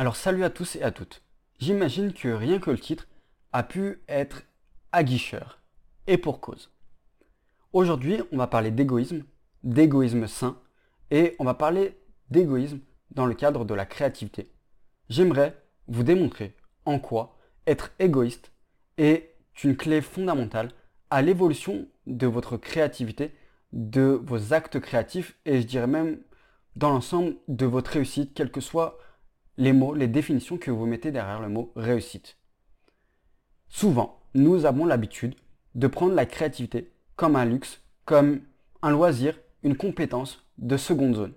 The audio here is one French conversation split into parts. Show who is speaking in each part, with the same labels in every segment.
Speaker 1: Alors salut à tous et à toutes. J'imagine que rien que le titre a pu être aguicheur. Et pour cause. Aujourd'hui, on va parler d'égoïsme, d'égoïsme sain, et on va parler d'égoïsme dans le cadre de la créativité. J'aimerais vous démontrer en quoi être égoïste est une clé fondamentale à l'évolution de votre créativité, de vos actes créatifs et je dirais même dans l'ensemble de votre réussite, quels que soient les mots, les définitions que vous mettez derrière le mot réussite. Souvent, nous avons l'habitude de prendre la créativité comme un luxe, comme un loisir, une compétence de seconde zone.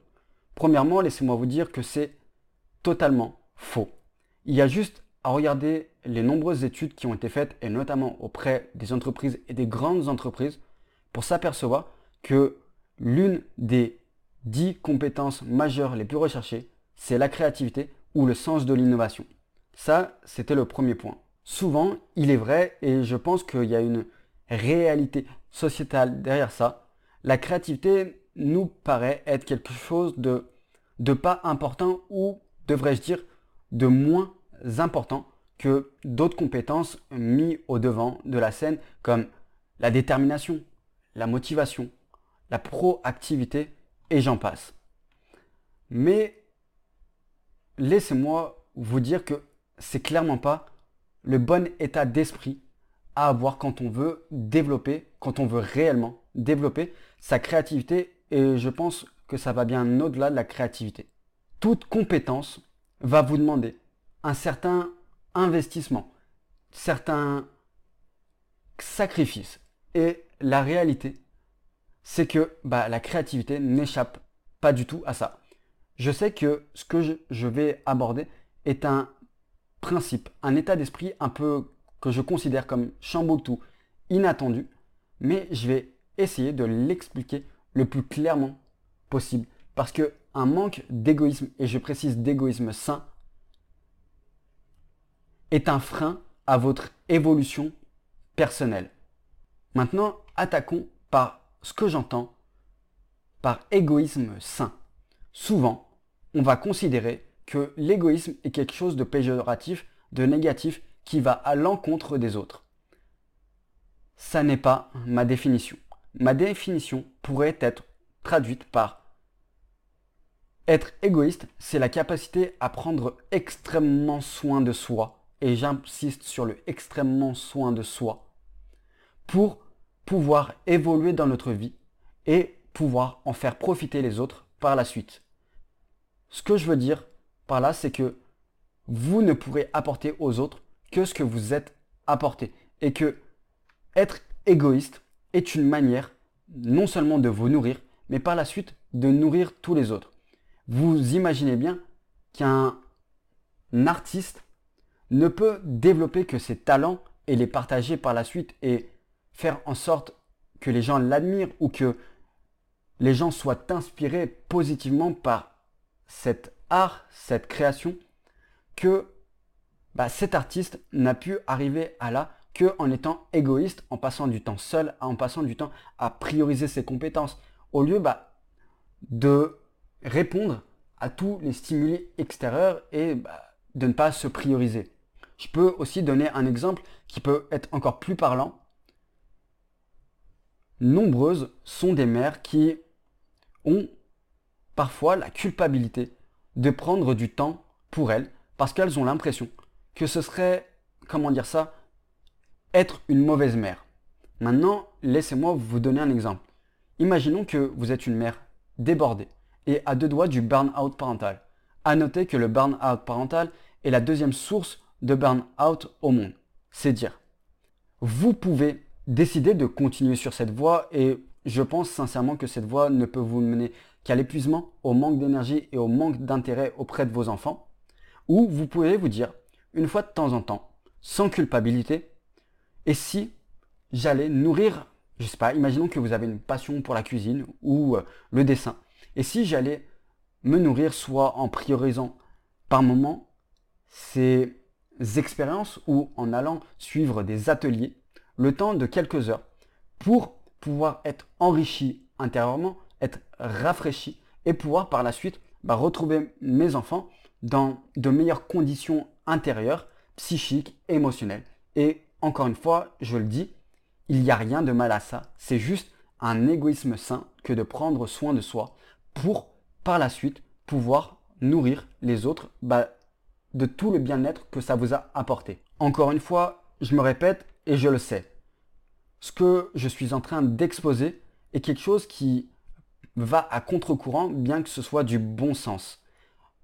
Speaker 1: Premièrement, laissez-moi vous dire que c'est totalement faux. Il y a juste à regarder les nombreuses études qui ont été faites, et notamment auprès des entreprises et des grandes entreprises, pour s'apercevoir que l'une des dix compétences majeures les plus recherchées, c'est la créativité ou le sens de l'innovation. Ça, c'était le premier point. Souvent, il est vrai, et je pense qu'il y a une réalité sociétale derrière ça, la créativité nous paraît être quelque chose de, de pas important ou, devrais-je dire, de moins important que d'autres compétences mises au devant de la scène comme la détermination, la motivation, la proactivité et j'en passe. Mais laissez-moi vous dire que c'est clairement pas le bon état d'esprit à avoir quand on veut développer, quand on veut réellement développer sa créativité et je pense que ça va bien au-delà de la créativité. Toute compétence va vous demander un certain investissement, certains sacrifices. Et la réalité, c'est que bah, la créativité n'échappe pas du tout à ça. Je sais que ce que je vais aborder est un principe, un état d'esprit un peu que je considère comme chamboule-tout, inattendu, mais je vais essayer de l'expliquer le plus clairement possible. Parce que un manque d'égoïsme, et je précise d'égoïsme sain, est un frein à votre évolution personnelle. Maintenant, attaquons par ce que j'entends par égoïsme sain. Souvent, on va considérer que l'égoïsme est quelque chose de péjoratif, de négatif, qui va à l'encontre des autres. Ça n'est pas ma définition. Ma définition pourrait être traduite par être égoïste, c'est la capacité à prendre extrêmement soin de soi et j'insiste sur le extrêmement soin de soi, pour pouvoir évoluer dans notre vie et pouvoir en faire profiter les autres par la suite. Ce que je veux dire par là, c'est que vous ne pourrez apporter aux autres que ce que vous êtes apporté. Et que être égoïste est une manière non seulement de vous nourrir, mais par la suite de nourrir tous les autres. Vous imaginez bien qu'un artiste ne peut développer que ses talents et les partager par la suite et faire en sorte que les gens l'admirent ou que les gens soient inspirés positivement par cet art, cette création, que bah, cet artiste n'a pu arriver à là que en étant égoïste, en passant du temps seul, en passant du temps à prioriser ses compétences, au lieu bah, de répondre à tous les stimuli extérieurs et bah, de ne pas se prioriser. Je peux aussi donner un exemple qui peut être encore plus parlant. Nombreuses sont des mères qui ont parfois la culpabilité de prendre du temps pour elles parce qu'elles ont l'impression que ce serait, comment dire ça, être une mauvaise mère. Maintenant, laissez-moi vous donner un exemple. Imaginons que vous êtes une mère débordée et à deux doigts du burn-out parental. À noter que le burn-out parental est la deuxième source de burn-out au monde. C'est dire. Vous pouvez décider de continuer sur cette voie et je pense sincèrement que cette voie ne peut vous mener qu'à l'épuisement, au manque d'énergie et au manque d'intérêt auprès de vos enfants. Ou vous pouvez vous dire, une fois de temps en temps, sans culpabilité, et si j'allais nourrir, je sais pas, imaginons que vous avez une passion pour la cuisine ou euh, le dessin, et si j'allais me nourrir soit en priorisant par moment ces expériences ou en allant suivre des ateliers le temps de quelques heures pour pouvoir être enrichi intérieurement, être rafraîchi et pouvoir par la suite bah, retrouver mes enfants dans de meilleures conditions intérieures, psychiques, émotionnelles. Et encore une fois, je le dis, il n'y a rien de mal à ça. C'est juste un égoïsme sain que de prendre soin de soi pour, par la suite, pouvoir nourrir les autres bah, de tout le bien-être que ça vous a apporté. Encore une fois, je me répète et je le sais. Ce que je suis en train d'exposer est quelque chose qui va à contre-courant, bien que ce soit du bon sens.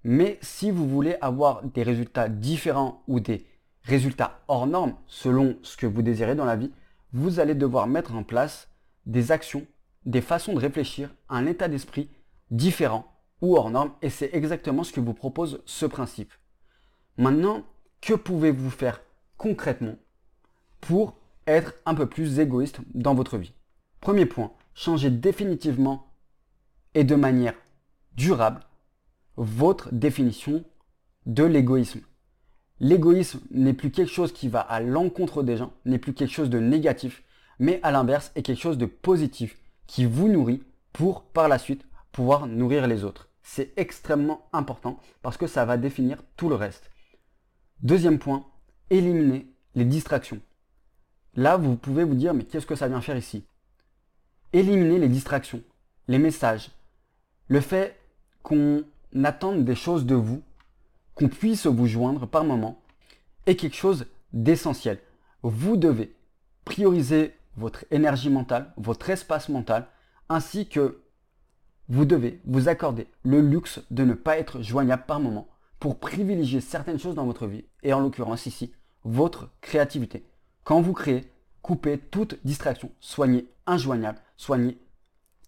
Speaker 1: Mais si vous voulez avoir des résultats différents ou des résultats hors normes, selon ce que vous désirez dans la vie, vous allez devoir mettre en place des actions, des façons de réfléchir, un état d'esprit différent ou hors normes, et c'est exactement ce que vous propose ce principe. Maintenant, que pouvez-vous faire concrètement pour être un peu plus égoïste dans votre vie Premier point, changez définitivement et de manière durable votre définition de l'égoïsme. L'égoïsme n'est plus quelque chose qui va à l'encontre des gens, n'est plus quelque chose de négatif, mais à l'inverse est quelque chose de positif qui vous nourrit pour par la suite pouvoir nourrir les autres. C'est extrêmement important parce que ça va définir tout le reste. Deuxième point, éliminer les distractions. Là, vous pouvez vous dire, mais qu'est-ce que ça vient faire ici? Éliminer les distractions, les messages, le fait qu'on attende des choses de vous, qu'on puisse vous joindre par moment, est quelque chose d'essentiel. Vous devez prioriser votre énergie mentale, votre espace mental, ainsi que vous devez vous accorder le luxe de ne pas être joignable par moment pour privilégier certaines choses dans votre vie, et en l'occurrence ici, votre créativité. Quand vous créez, coupez toute distraction, soignez injoignable, soignez,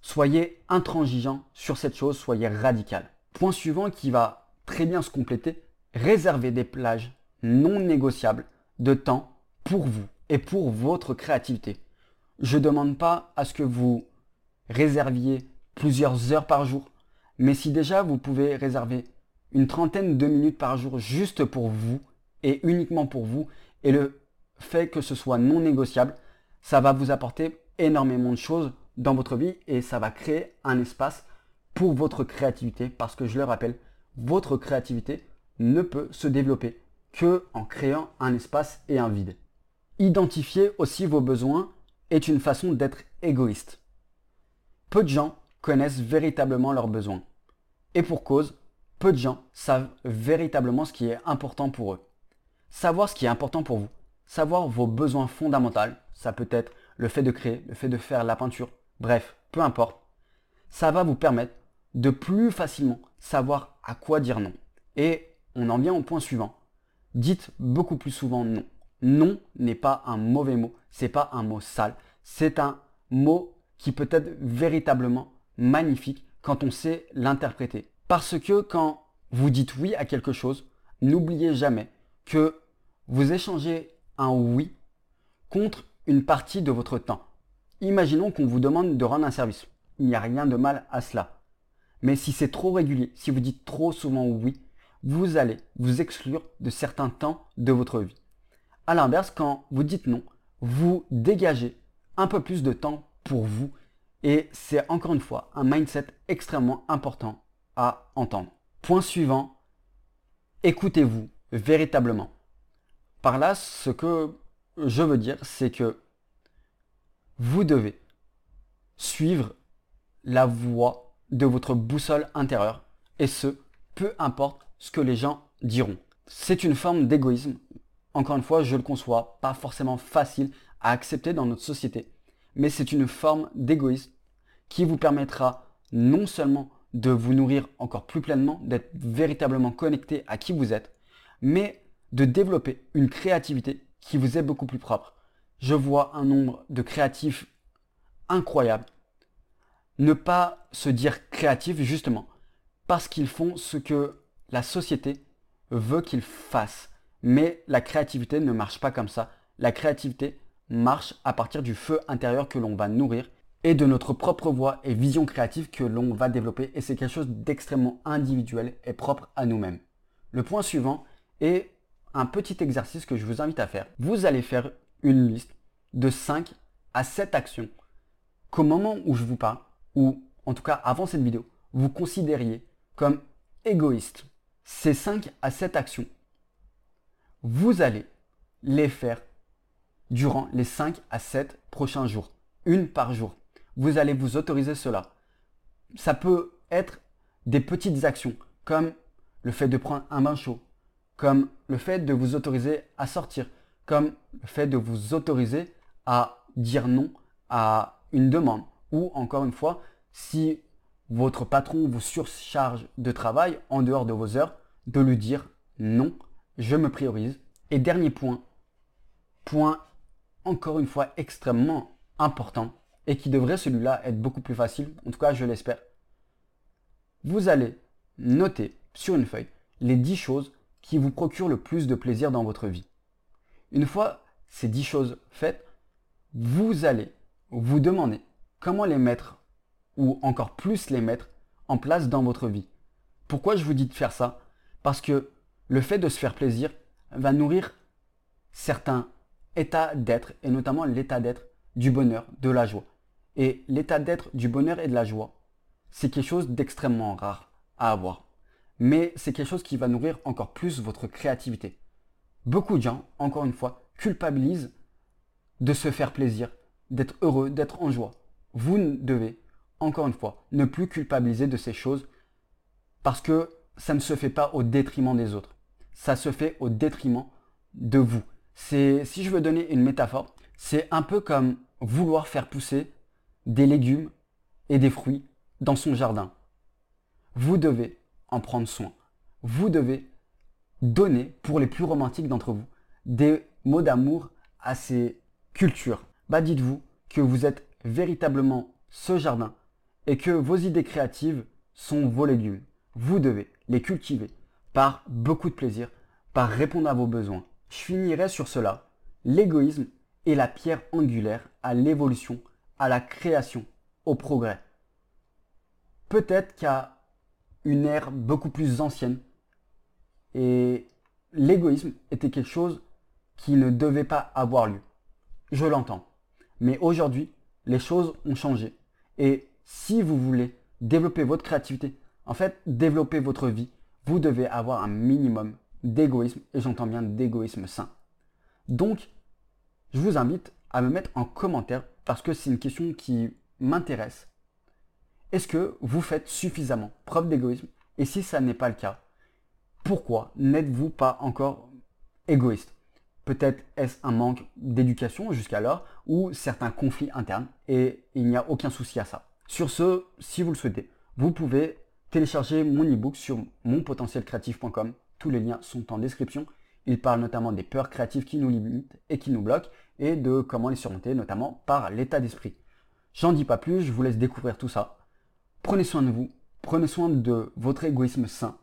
Speaker 1: soyez intransigeant sur cette chose, soyez radical. Point suivant qui va très bien se compléter, réservez des plages non négociables de temps pour vous et pour votre créativité. Je ne demande pas à ce que vous réserviez plusieurs heures par jour, mais si déjà vous pouvez réserver une trentaine de minutes par jour juste pour vous et uniquement pour vous. Et le fait que ce soit non négociable, ça va vous apporter énormément de choses dans votre vie et ça va créer un espace pour votre créativité parce que je le rappelle, votre créativité ne peut se développer que en créant un espace et un vide. Identifier aussi vos besoins est une façon d'être égoïste. Peu de gens connaissent véritablement leurs besoins. Et pour cause, peu de gens savent véritablement ce qui est important pour eux. Savoir ce qui est important pour vous, savoir vos besoins fondamentaux, ça peut être le fait de créer, le fait de faire la peinture, bref, peu importe, ça va vous permettre de plus facilement savoir à quoi dire non. Et on en vient au point suivant. Dites beaucoup plus souvent non. Non n'est pas un mauvais mot, c'est pas un mot sale, c'est un mot qui peut être véritablement magnifique quand on sait l'interpréter. Parce que quand vous dites oui à quelque chose, n'oubliez jamais que vous échangez oui contre une partie de votre temps. Imaginons qu'on vous demande de rendre un service. Il n'y a rien de mal à cela. Mais si c'est trop régulier, si vous dites trop souvent oui, vous allez vous exclure de certains temps de votre vie. A l'inverse, quand vous dites non, vous dégagez un peu plus de temps pour vous et c'est encore une fois un mindset extrêmement important à entendre. Point suivant, écoutez-vous véritablement. Par là, ce que je veux dire, c'est que vous devez suivre la voie de votre boussole intérieure, et ce, peu importe ce que les gens diront. C'est une forme d'égoïsme, encore une fois, je le conçois, pas forcément facile à accepter dans notre société, mais c'est une forme d'égoïsme qui vous permettra non seulement de vous nourrir encore plus pleinement, d'être véritablement connecté à qui vous êtes, mais de développer une créativité qui vous est beaucoup plus propre. Je vois un nombre de créatifs incroyables ne pas se dire créatifs justement parce qu'ils font ce que la société veut qu'ils fassent. Mais la créativité ne marche pas comme ça. La créativité marche à partir du feu intérieur que l'on va nourrir et de notre propre voix et vision créative que l'on va développer et c'est quelque chose d'extrêmement individuel et propre à nous-mêmes. Le point suivant est un petit exercice que je vous invite à faire. Vous allez faire une liste de 5 à 7 actions qu'au moment où je vous parle, ou en tout cas avant cette vidéo, vous considériez comme égoïste. ces 5 à 7 actions, vous allez les faire durant les 5 à 7 prochains jours, une par jour. Vous allez vous autoriser cela. Ça peut être des petites actions comme le fait de prendre un bain chaud, comme le fait de vous autoriser à sortir, comme le fait de vous autoriser à dire non à une demande, ou encore une fois, si votre patron vous surcharge de travail en dehors de vos heures, de lui dire non, je me priorise. Et dernier point, point encore une fois extrêmement important et qui devrait celui-là être beaucoup plus facile, en tout cas je l'espère. Vous allez noter sur une feuille les 10 choses qui vous procurent le plus de plaisir dans votre vie. Une fois ces 10 choses faites, vous allez vous demander comment les mettre ou encore plus les mettre en place dans votre vie. Pourquoi je vous dis de faire ça? Parce que le fait de se faire plaisir va nourrir certains états d'être et notamment l'état d'être du bonheur, de la joie. Et l'état d'être du bonheur et de la joie, c'est quelque chose d'extrêmement rare à avoir. Mais c'est quelque chose qui va nourrir encore plus votre créativité. Beaucoup de gens, encore une fois, culpabilisent de se faire plaisir, d'être heureux, d'être en joie. Vous devez, encore une fois, ne plus culpabiliser de ces choses parce que ça ne se fait pas au détriment des autres. Ça se fait au détriment de vous. C'est, si je veux donner une métaphore, c'est un peu comme vouloir faire pousser des légumes et des fruits dans son jardin. Vous devez en prendre soin. Vous devez donner, pour les plus romantiques d'entre vous, des mots d'amour à ces cultures. Bah dites-vous que vous êtes véritablement ce jardin et que vos idées créatives sont vos légumes. Vous devez les cultiver par beaucoup de plaisir, par répondre à vos besoins. Je finirai sur cela. L'égoïsme est la pierre angulaire à l'évolution, à la création, au progrès. Peut-être qu'à une ère beaucoup plus ancienne, et l'égoïsme était quelque chose qui ne devait pas avoir lieu. Je l'entends. Mais aujourd'hui, les choses ont changé. Et si vous voulez développer votre créativité, en fait, développer votre vie, vous devez avoir un minimum d'égoïsme, et j'entends bien d'égoïsme sain. Donc, je vous invite à me mettre en commentaire, parce que c'est une question qui m'intéresse. Est-ce que vous faites suffisamment preuve d'égoïsme? Et si ça n'est pas le cas, pourquoi n'êtes-vous pas encore égoïste? Peut-être est-ce un manque d'éducation jusqu'alors ou certains conflits internes et il n'y a aucun souci à ça. Sur ce, si vous le souhaitez, vous pouvez télécharger mon e-book sur monpotentielcreatif.com. Tous les liens sont en description. Il parle notamment des peurs créatives qui nous limitent et qui nous bloquent et de comment les surmonter, notamment par l'état d'esprit. J'en dis pas plus, je vous laisse découvrir tout ça. Prenez soin de vous, prenez soin de votre égoïsme sain.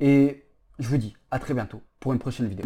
Speaker 1: Et je vous dis à très bientôt pour une prochaine vidéo.